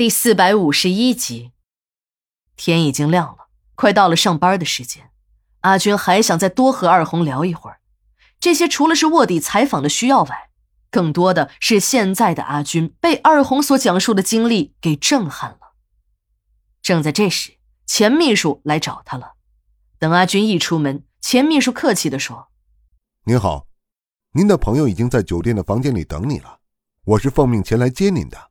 第四百五十一集，天已经亮了，快到了上班的时间。阿军还想再多和二红聊一会儿。这些除了是卧底采访的需要外，更多的是现在的阿军被二红所讲述的经历给震撼了。正在这时，钱秘书来找他了。等阿军一出门，钱秘书客气地说：“您好，您的朋友已经在酒店的房间里等你了，我是奉命前来接您的。”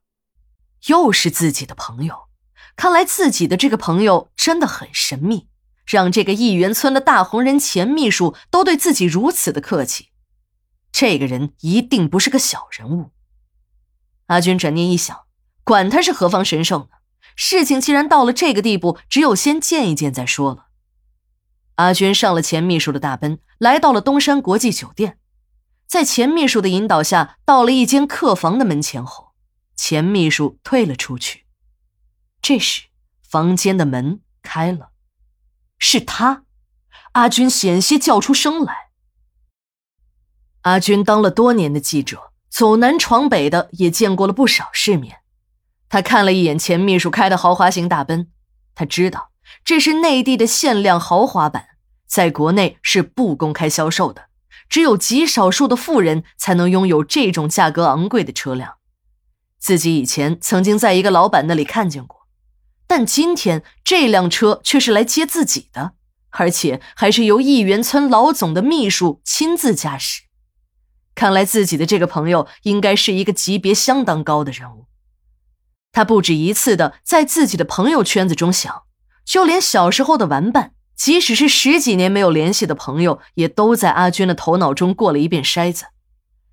又是自己的朋友，看来自己的这个朋友真的很神秘，让这个亿元村的大红人钱秘书都对自己如此的客气，这个人一定不是个小人物。阿军转念一想，管他是何方神圣呢？事情既然到了这个地步，只有先见一见再说了。阿军上了钱秘书的大奔，来到了东山国际酒店，在钱秘书的引导下，到了一间客房的门前后。钱秘书退了出去，这时房间的门开了，是他。阿军险些叫出声来。阿军当了多年的记者，走南闯北的，也见过了不少世面。他看了一眼钱秘书开的豪华型大奔，他知道这是内地的限量豪华版，在国内是不公开销售的，只有极少数的富人才能拥有这种价格昂贵的车辆。自己以前曾经在一个老板那里看见过，但今天这辆车却是来接自己的，而且还是由亿元村老总的秘书亲自驾驶。看来自己的这个朋友应该是一个级别相当高的人物。他不止一次的在自己的朋友圈子中想，就连小时候的玩伴，即使是十几年没有联系的朋友，也都在阿娟的头脑中过了一遍筛子。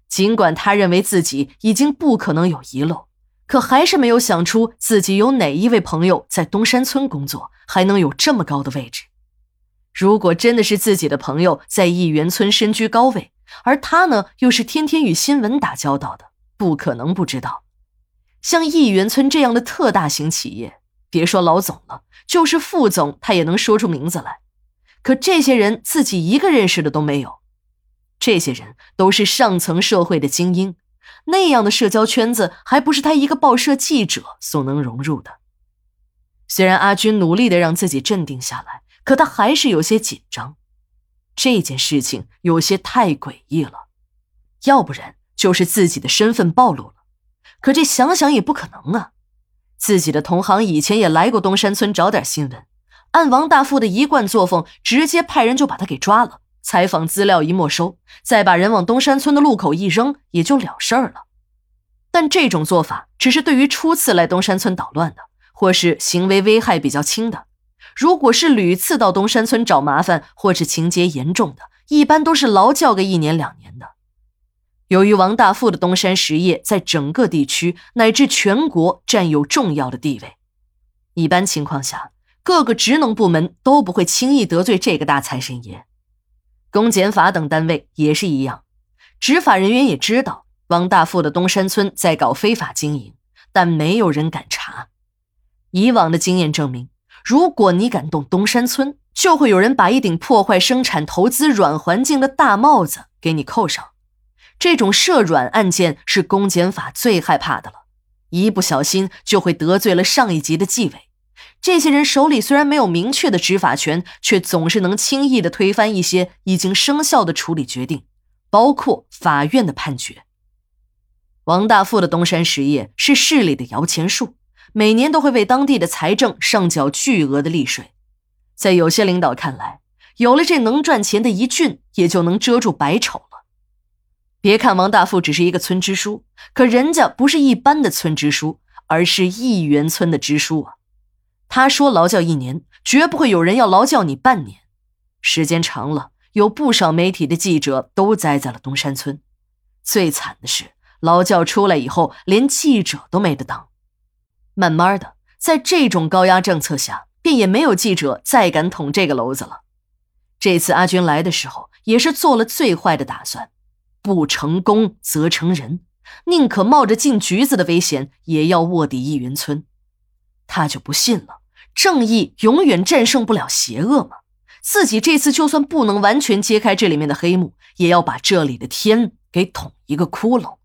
尽管他认为自己已经不可能有遗漏，可还是没有想出自己有哪一位朋友在东山村工作，还能有这么高的位置。如果真的是自己的朋友在义元村身居高位，而他呢又是天天与新闻打交道的，不可能不知道。像义元村这样的特大型企业，别说老总了，就是副总他也能说出名字来。可这些人自己一个认识的都没有。这些人都是上层社会的精英，那样的社交圈子还不是他一个报社记者所能融入的。虽然阿军努力的让自己镇定下来，可他还是有些紧张。这件事情有些太诡异了，要不然就是自己的身份暴露了。可这想想也不可能啊！自己的同行以前也来过东山村找点新闻，按王大富的一贯作风，直接派人就把他给抓了。采访资料一没收，再把人往东山村的路口一扔，也就了事儿了。但这种做法只是对于初次来东山村捣乱的，或是行为危害比较轻的。如果是屡次到东山村找麻烦，或是情节严重的，一般都是劳教个一年两年的。由于王大富的东山实业在整个地区乃至全国占有重要的地位，一般情况下，各个职能部门都不会轻易得罪这个大财神爷。公检法等单位也是一样，执法人员也知道王大富的东山村在搞非法经营，但没有人敢查。以往的经验证明，如果你敢动东山村，就会有人把一顶破坏生产投资软环境的大帽子给你扣上。这种涉软案件是公检法最害怕的了，一不小心就会得罪了上一级的纪委。这些人手里虽然没有明确的执法权，却总是能轻易的推翻一些已经生效的处理决定，包括法院的判决。王大富的东山实业是市里的摇钱树，每年都会为当地的财政上缴巨额的利税。在有些领导看来，有了这能赚钱的一郡，也就能遮住百丑了。别看王大富只是一个村支书，可人家不是一般的村支书，而是亿元村的支书啊。他说：“劳教一年，绝不会有人要劳教你半年。时间长了，有不少媒体的记者都栽在了东山村。最惨的是，劳教出来以后，连记者都没得当。慢慢的，在这种高压政策下，便也没有记者再敢捅这个篓子了。这次阿军来的时候，也是做了最坏的打算，不成功则成仁，宁可冒着进局子的危险，也要卧底义云村。”他就不信了，正义永远战胜不了邪恶吗？自己这次就算不能完全揭开这里面的黑幕，也要把这里的天给捅一个窟窿。